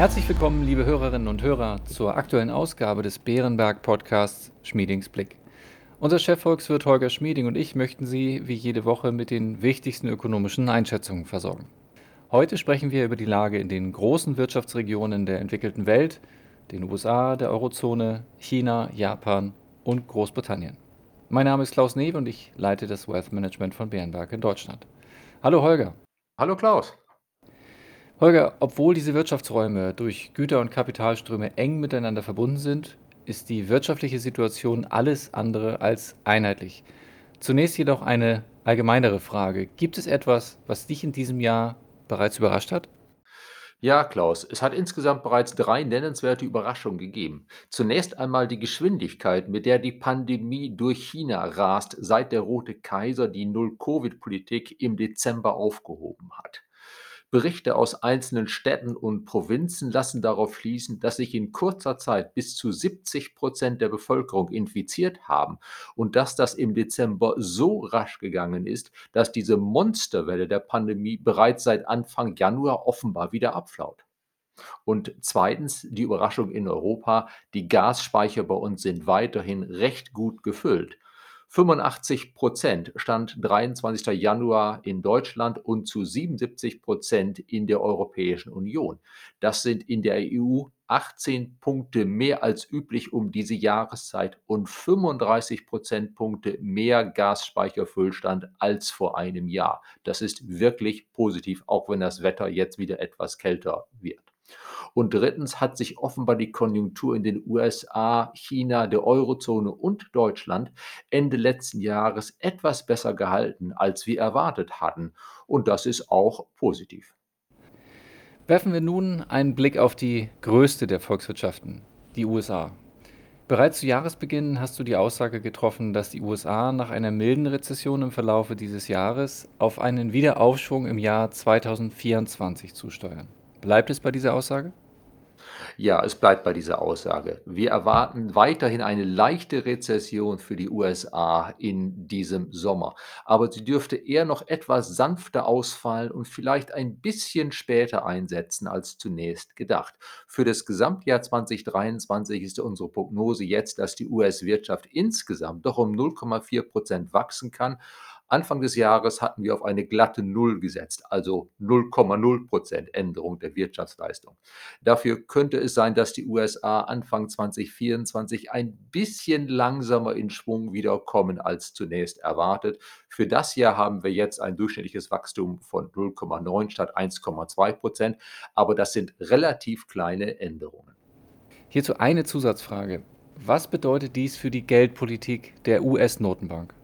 Herzlich willkommen, liebe Hörerinnen und Hörer, zur aktuellen Ausgabe des Bärenberg Podcasts Schmiedings Blick. Unser Chefvolkswirt Holger Schmieding und ich möchten Sie wie jede Woche mit den wichtigsten ökonomischen Einschätzungen versorgen. Heute sprechen wir über die Lage in den großen Wirtschaftsregionen der entwickelten Welt, den USA, der Eurozone, China, Japan und Großbritannien. Mein Name ist Klaus Newe und ich leite das Wealth Management von Bärenberg in Deutschland. Hallo Holger. Hallo Klaus. Holger, obwohl diese Wirtschaftsräume durch Güter- und Kapitalströme eng miteinander verbunden sind, ist die wirtschaftliche Situation alles andere als einheitlich. Zunächst jedoch eine allgemeinere Frage. Gibt es etwas, was dich in diesem Jahr bereits überrascht hat? Ja, Klaus, es hat insgesamt bereits drei nennenswerte Überraschungen gegeben. Zunächst einmal die Geschwindigkeit, mit der die Pandemie durch China rast, seit der Rote Kaiser die Null-Covid-Politik im Dezember aufgehoben hat. Berichte aus einzelnen Städten und Provinzen lassen darauf schließen, dass sich in kurzer Zeit bis zu 70 Prozent der Bevölkerung infiziert haben und dass das im Dezember so rasch gegangen ist, dass diese Monsterwelle der Pandemie bereits seit Anfang Januar offenbar wieder abflaut. Und zweitens die Überraschung in Europa, die Gasspeicher bei uns sind weiterhin recht gut gefüllt. 85 Prozent stand 23. Januar in Deutschland und zu 77 Prozent in der Europäischen Union. Das sind in der EU 18 Punkte mehr als üblich um diese Jahreszeit und 35 Prozentpunkte mehr Gasspeicherfüllstand als vor einem Jahr. Das ist wirklich positiv, auch wenn das Wetter jetzt wieder etwas kälter wird. Und drittens hat sich offenbar die Konjunktur in den USA, China, der Eurozone und Deutschland Ende letzten Jahres etwas besser gehalten, als wir erwartet hatten. Und das ist auch positiv. Werfen wir nun einen Blick auf die größte der Volkswirtschaften, die USA. Bereits zu Jahresbeginn hast du die Aussage getroffen, dass die USA nach einer milden Rezession im Verlaufe dieses Jahres auf einen Wiederaufschwung im Jahr 2024 zusteuern. Bleibt es bei dieser Aussage? Ja, es bleibt bei dieser Aussage. Wir erwarten weiterhin eine leichte Rezession für die USA in diesem Sommer, aber sie dürfte eher noch etwas sanfter ausfallen und vielleicht ein bisschen später einsetzen als zunächst gedacht. Für das Gesamtjahr 2023 ist unsere Prognose jetzt, dass die US-Wirtschaft insgesamt doch um 0,4 Prozent wachsen kann Anfang des Jahres hatten wir auf eine glatte Null gesetzt, also 0,0 Prozent Änderung der Wirtschaftsleistung. Dafür könnte es sein, dass die USA Anfang 2024 ein bisschen langsamer in Schwung wiederkommen als zunächst erwartet. Für das Jahr haben wir jetzt ein durchschnittliches Wachstum von 0,9 statt 1,2 Prozent, aber das sind relativ kleine Änderungen. Hierzu eine Zusatzfrage. Was bedeutet dies für die Geldpolitik der US-Notenbank?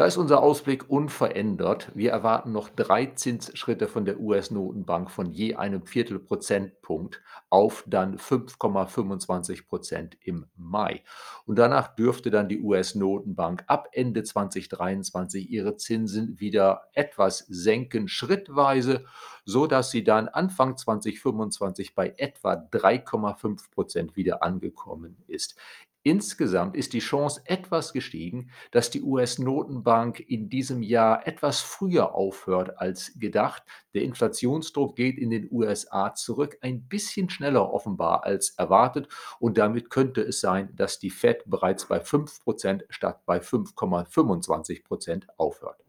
Da ist unser Ausblick unverändert. Wir erwarten noch drei Zinsschritte von der US-Notenbank von je einem Viertelprozentpunkt auf dann 5,25 Prozent im Mai. Und danach dürfte dann die US-Notenbank ab Ende 2023 ihre Zinsen wieder etwas senken, schrittweise, so dass sie dann Anfang 2025 bei etwa 3,5 Prozent wieder angekommen ist. Insgesamt ist die Chance etwas gestiegen, dass die US-Notenbank in diesem Jahr etwas früher aufhört als gedacht. Der Inflationsdruck geht in den USA zurück, ein bisschen schneller offenbar als erwartet. Und damit könnte es sein, dass die Fed bereits bei 5% statt bei 5,25% aufhört.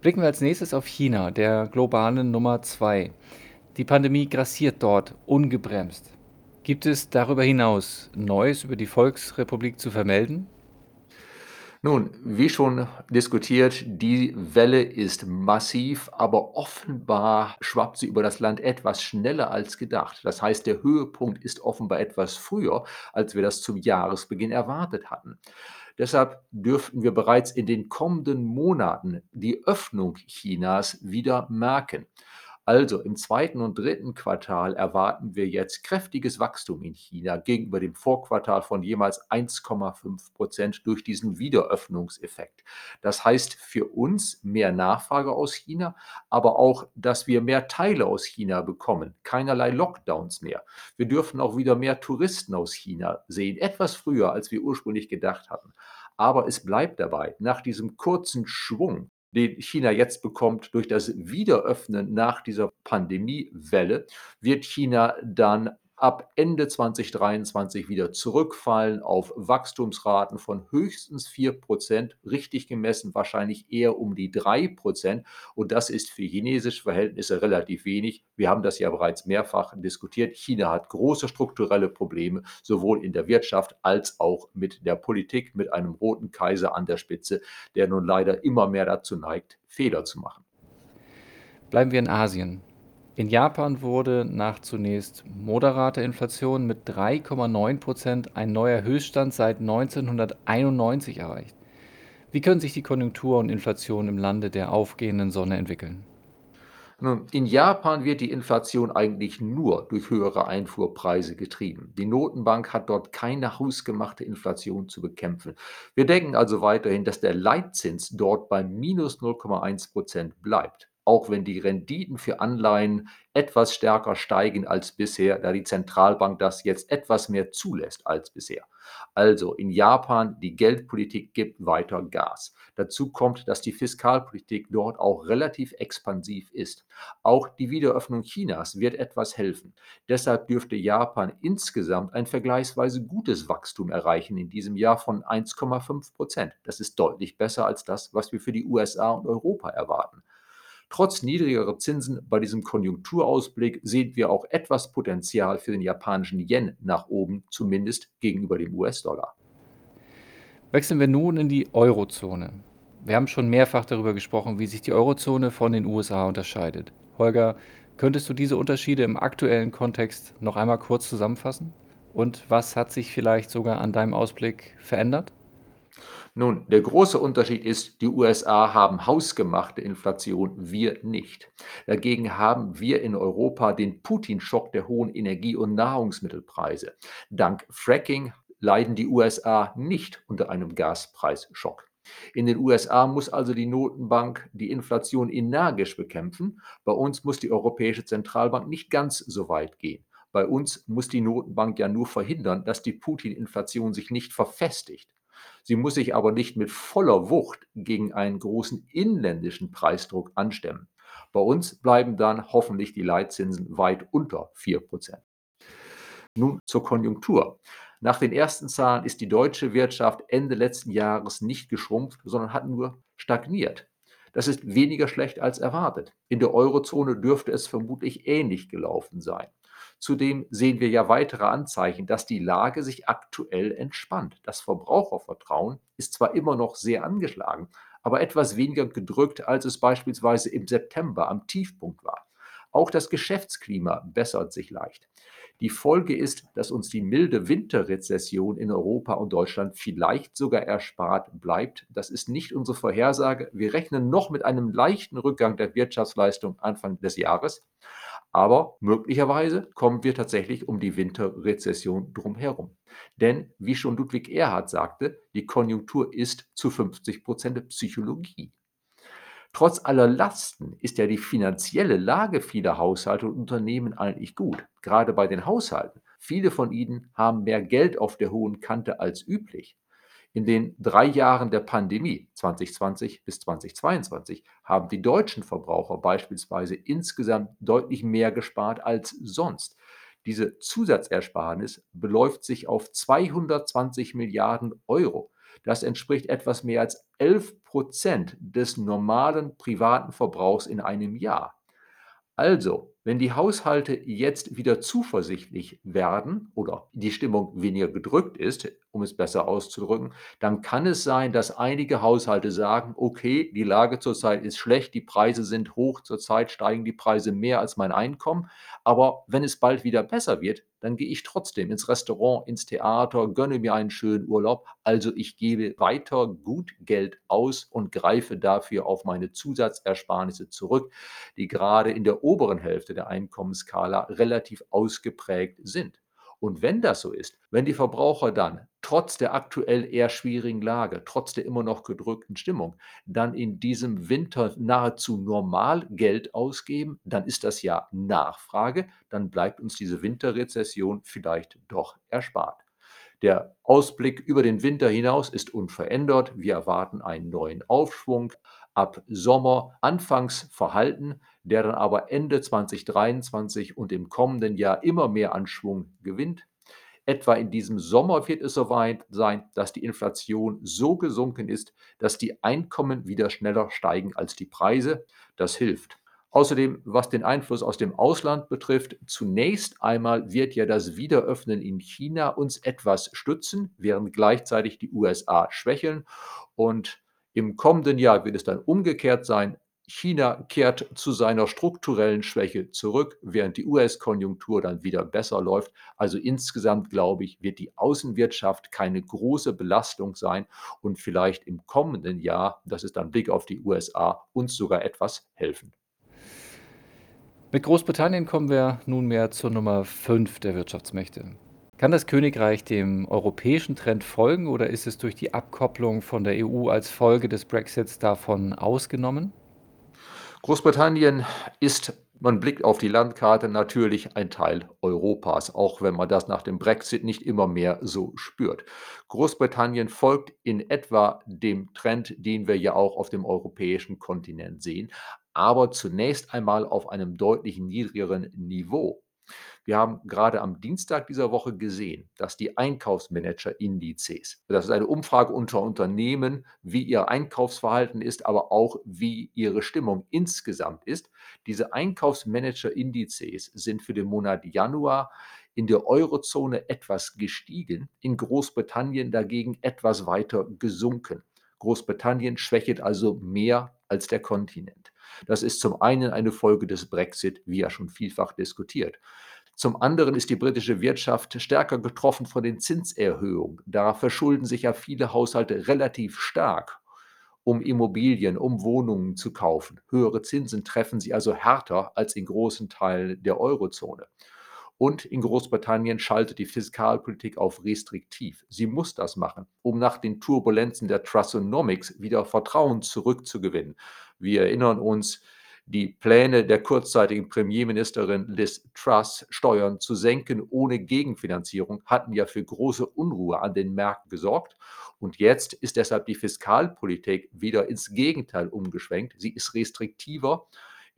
Blicken wir als nächstes auf China, der globalen Nummer 2. Die Pandemie grassiert dort ungebremst. Gibt es darüber hinaus Neues über die Volksrepublik zu vermelden? Nun, wie schon diskutiert, die Welle ist massiv, aber offenbar schwappt sie über das Land etwas schneller als gedacht. Das heißt, der Höhepunkt ist offenbar etwas früher, als wir das zum Jahresbeginn erwartet hatten. Deshalb dürften wir bereits in den kommenden Monaten die Öffnung Chinas wieder merken. Also im zweiten und dritten Quartal erwarten wir jetzt kräftiges Wachstum in China gegenüber dem Vorquartal von jemals 1,5 Prozent durch diesen Wiederöffnungseffekt. Das heißt für uns mehr Nachfrage aus China, aber auch, dass wir mehr Teile aus China bekommen, keinerlei Lockdowns mehr. Wir dürfen auch wieder mehr Touristen aus China sehen, etwas früher, als wir ursprünglich gedacht hatten. Aber es bleibt dabei, nach diesem kurzen Schwung den China jetzt bekommt durch das Wiederöffnen nach dieser Pandemiewelle, wird China dann ab Ende 2023 wieder zurückfallen auf Wachstumsraten von höchstens 4 Prozent, richtig gemessen wahrscheinlich eher um die 3 Prozent. Und das ist für chinesische Verhältnisse relativ wenig. Wir haben das ja bereits mehrfach diskutiert. China hat große strukturelle Probleme, sowohl in der Wirtschaft als auch mit der Politik, mit einem roten Kaiser an der Spitze, der nun leider immer mehr dazu neigt, Fehler zu machen. Bleiben wir in Asien. In Japan wurde nach zunächst moderater Inflation mit 3,9 Prozent ein neuer Höchststand seit 1991 erreicht. Wie können sich die Konjunktur und Inflation im Lande der aufgehenden Sonne entwickeln? Nun, in Japan wird die Inflation eigentlich nur durch höhere Einfuhrpreise getrieben. Die Notenbank hat dort keine hausgemachte Inflation zu bekämpfen. Wir denken also weiterhin, dass der Leitzins dort bei minus 0,1 Prozent bleibt auch wenn die Renditen für Anleihen etwas stärker steigen als bisher, da die Zentralbank das jetzt etwas mehr zulässt als bisher. Also in Japan, die Geldpolitik gibt weiter Gas. Dazu kommt, dass die Fiskalpolitik dort auch relativ expansiv ist. Auch die Wiederöffnung Chinas wird etwas helfen. Deshalb dürfte Japan insgesamt ein vergleichsweise gutes Wachstum erreichen in diesem Jahr von 1,5 Prozent. Das ist deutlich besser als das, was wir für die USA und Europa erwarten. Trotz niedrigerer Zinsen bei diesem Konjunkturausblick sehen wir auch etwas Potenzial für den japanischen Yen nach oben, zumindest gegenüber dem US-Dollar. Wechseln wir nun in die Eurozone. Wir haben schon mehrfach darüber gesprochen, wie sich die Eurozone von den USA unterscheidet. Holger, könntest du diese Unterschiede im aktuellen Kontext noch einmal kurz zusammenfassen? Und was hat sich vielleicht sogar an deinem Ausblick verändert? Nun, der große Unterschied ist, die USA haben hausgemachte Inflation, wir nicht. Dagegen haben wir in Europa den Putin-Schock der hohen Energie- und Nahrungsmittelpreise. Dank Fracking leiden die USA nicht unter einem Gaspreisschock. In den USA muss also die Notenbank die Inflation energisch bekämpfen. Bei uns muss die Europäische Zentralbank nicht ganz so weit gehen. Bei uns muss die Notenbank ja nur verhindern, dass die Putin-Inflation sich nicht verfestigt. Sie muss sich aber nicht mit voller Wucht gegen einen großen inländischen Preisdruck anstemmen. Bei uns bleiben dann hoffentlich die Leitzinsen weit unter 4%. Nun zur Konjunktur. Nach den ersten Zahlen ist die deutsche Wirtschaft Ende letzten Jahres nicht geschrumpft, sondern hat nur stagniert. Das ist weniger schlecht als erwartet. In der Eurozone dürfte es vermutlich ähnlich gelaufen sein. Zudem sehen wir ja weitere Anzeichen, dass die Lage sich aktuell entspannt. Das Verbrauchervertrauen ist zwar immer noch sehr angeschlagen, aber etwas weniger gedrückt, als es beispielsweise im September am Tiefpunkt war. Auch das Geschäftsklima bessert sich leicht. Die Folge ist, dass uns die milde Winterrezession in Europa und Deutschland vielleicht sogar erspart bleibt. Das ist nicht unsere Vorhersage. Wir rechnen noch mit einem leichten Rückgang der Wirtschaftsleistung Anfang des Jahres. Aber möglicherweise kommen wir tatsächlich um die Winterrezession drumherum. Denn, wie schon Ludwig Erhard sagte, die Konjunktur ist zu 50 Prozent Psychologie. Trotz aller Lasten ist ja die finanzielle Lage vieler Haushalte und Unternehmen eigentlich gut, gerade bei den Haushalten. Viele von ihnen haben mehr Geld auf der hohen Kante als üblich. In den drei Jahren der Pandemie 2020 bis 2022 haben die deutschen Verbraucher beispielsweise insgesamt deutlich mehr gespart als sonst. Diese Zusatzersparnis beläuft sich auf 220 Milliarden Euro. Das entspricht etwas mehr als 11 Prozent des normalen privaten Verbrauchs in einem Jahr. Also, wenn die Haushalte jetzt wieder zuversichtlich werden oder die Stimmung weniger gedrückt ist, um es besser auszudrücken, dann kann es sein, dass einige Haushalte sagen, okay, die Lage zurzeit ist schlecht, die Preise sind hoch, zurzeit steigen die Preise mehr als mein Einkommen, aber wenn es bald wieder besser wird, dann gehe ich trotzdem ins Restaurant, ins Theater, gönne mir einen schönen Urlaub. Also ich gebe weiter gut Geld aus und greife dafür auf meine Zusatzersparnisse zurück, die gerade in der oberen Hälfte der Einkommensskala relativ ausgeprägt sind. Und wenn das so ist, wenn die Verbraucher dann trotz der aktuell eher schwierigen Lage, trotz der immer noch gedrückten Stimmung, dann in diesem Winter nahezu normal Geld ausgeben, dann ist das ja Nachfrage, dann bleibt uns diese Winterrezession vielleicht doch erspart. Der Ausblick über den Winter hinaus ist unverändert. Wir erwarten einen neuen Aufschwung ab Sommer, anfangs verhalten, der dann aber Ende 2023 und im kommenden Jahr immer mehr an Schwung gewinnt. Etwa in diesem Sommer wird es soweit sein, dass die Inflation so gesunken ist, dass die Einkommen wieder schneller steigen als die Preise. Das hilft. Außerdem, was den Einfluss aus dem Ausland betrifft, zunächst einmal wird ja das Wiederöffnen in China uns etwas stützen, während gleichzeitig die USA schwächeln. Und im kommenden Jahr wird es dann umgekehrt sein. China kehrt zu seiner strukturellen Schwäche zurück, während die US-Konjunktur dann wieder besser läuft. Also insgesamt, glaube ich, wird die Außenwirtschaft keine große Belastung sein und vielleicht im kommenden Jahr, das ist dann Blick auf die USA, uns sogar etwas helfen. Mit Großbritannien kommen wir nunmehr zur Nummer 5 der Wirtschaftsmächte. Kann das Königreich dem europäischen Trend folgen oder ist es durch die Abkopplung von der EU als Folge des Brexits davon ausgenommen? Großbritannien ist, man blickt auf die Landkarte, natürlich ein Teil Europas, auch wenn man das nach dem Brexit nicht immer mehr so spürt. Großbritannien folgt in etwa dem Trend, den wir ja auch auf dem europäischen Kontinent sehen aber zunächst einmal auf einem deutlich niedrigeren Niveau. Wir haben gerade am Dienstag dieser Woche gesehen, dass die Einkaufsmanager-Indizes, das ist eine Umfrage unter Unternehmen, wie ihr Einkaufsverhalten ist, aber auch wie ihre Stimmung insgesamt ist. Diese Einkaufsmanager-Indizes sind für den Monat Januar in der Eurozone etwas gestiegen, in Großbritannien dagegen etwas weiter gesunken. Großbritannien schwächelt also mehr als der Kontinent. Das ist zum einen eine Folge des Brexit, wie ja schon vielfach diskutiert. Zum anderen ist die britische Wirtschaft stärker getroffen von den Zinserhöhungen. Da verschulden sich ja viele Haushalte relativ stark, um Immobilien, um Wohnungen zu kaufen. Höhere Zinsen treffen sie also härter als in großen Teilen der Eurozone. Und in Großbritannien schaltet die Fiskalpolitik auf restriktiv. Sie muss das machen, um nach den Turbulenzen der Trussonomics wieder Vertrauen zurückzugewinnen. Wir erinnern uns, die Pläne der kurzzeitigen Premierministerin Liz Truss, Steuern zu senken ohne Gegenfinanzierung, hatten ja für große Unruhe an den Märkten gesorgt. Und jetzt ist deshalb die Fiskalpolitik wieder ins Gegenteil umgeschwenkt. Sie ist restriktiver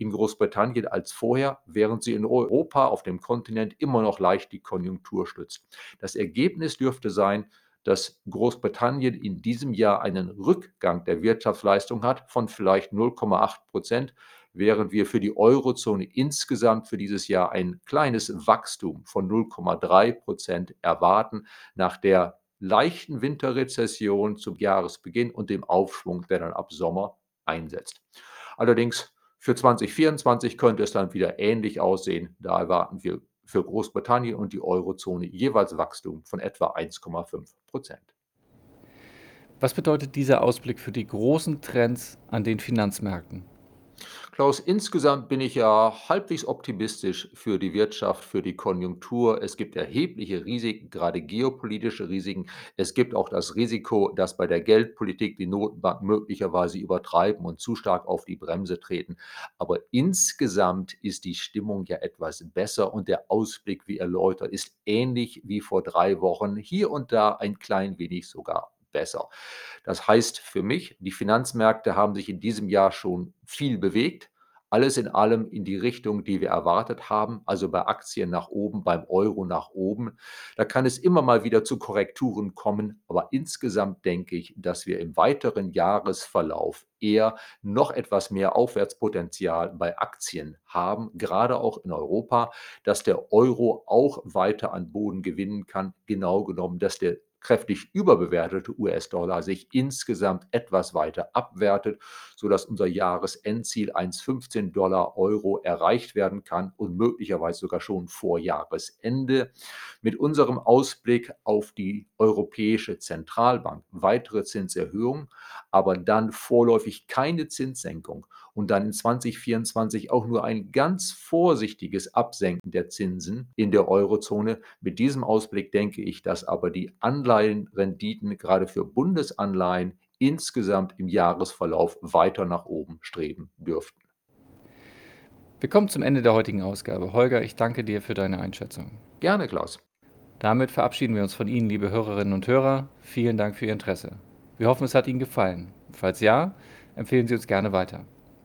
in Großbritannien als vorher, während sie in Europa auf dem Kontinent immer noch leicht die Konjunktur stützt. Das Ergebnis dürfte sein, dass Großbritannien in diesem Jahr einen Rückgang der Wirtschaftsleistung hat von vielleicht 0,8 Prozent, während wir für die Eurozone insgesamt für dieses Jahr ein kleines Wachstum von 0,3 Prozent erwarten, nach der leichten Winterrezession zum Jahresbeginn und dem Aufschwung, der dann ab Sommer einsetzt. Allerdings für 2024 könnte es dann wieder ähnlich aussehen. Da erwarten wir für Großbritannien und die Eurozone jeweils Wachstum von etwa 1,5 Prozent. Was bedeutet dieser Ausblick für die großen Trends an den Finanzmärkten? Klaus, insgesamt bin ich ja halbwegs optimistisch für die Wirtschaft, für die Konjunktur. Es gibt erhebliche Risiken, gerade geopolitische Risiken. Es gibt auch das Risiko, dass bei der Geldpolitik die Notenbanken möglicherweise übertreiben und zu stark auf die Bremse treten. Aber insgesamt ist die Stimmung ja etwas besser und der Ausblick, wie erläutert, ist ähnlich wie vor drei Wochen. Hier und da ein klein wenig sogar besser. Das heißt für mich, die Finanzmärkte haben sich in diesem Jahr schon viel bewegt. Alles in allem in die Richtung, die wir erwartet haben, also bei Aktien nach oben, beim Euro nach oben. Da kann es immer mal wieder zu Korrekturen kommen, aber insgesamt denke ich, dass wir im weiteren Jahresverlauf eher noch etwas mehr Aufwärtspotenzial bei Aktien haben, gerade auch in Europa, dass der Euro auch weiter an Boden gewinnen kann, genau genommen, dass der kräftig überbewertete US-Dollar sich insgesamt etwas weiter abwertet, sodass unser Jahresendziel 1,15 Dollar Euro erreicht werden kann und möglicherweise sogar schon vor Jahresende. Mit unserem Ausblick auf die Europäische Zentralbank weitere Zinserhöhungen, aber dann vorläufig keine Zinssenkung und dann in 2024 auch nur ein ganz vorsichtiges Absenken der Zinsen in der Eurozone. Mit diesem Ausblick denke ich, dass aber die Anleihenrenditen gerade für Bundesanleihen insgesamt im Jahresverlauf weiter nach oben streben dürften. Wir kommen zum Ende der heutigen Ausgabe. Holger, ich danke dir für deine Einschätzung. Gerne, Klaus. Damit verabschieden wir uns von Ihnen, liebe Hörerinnen und Hörer. Vielen Dank für Ihr Interesse. Wir hoffen, es hat Ihnen gefallen. Falls ja, empfehlen Sie uns gerne weiter.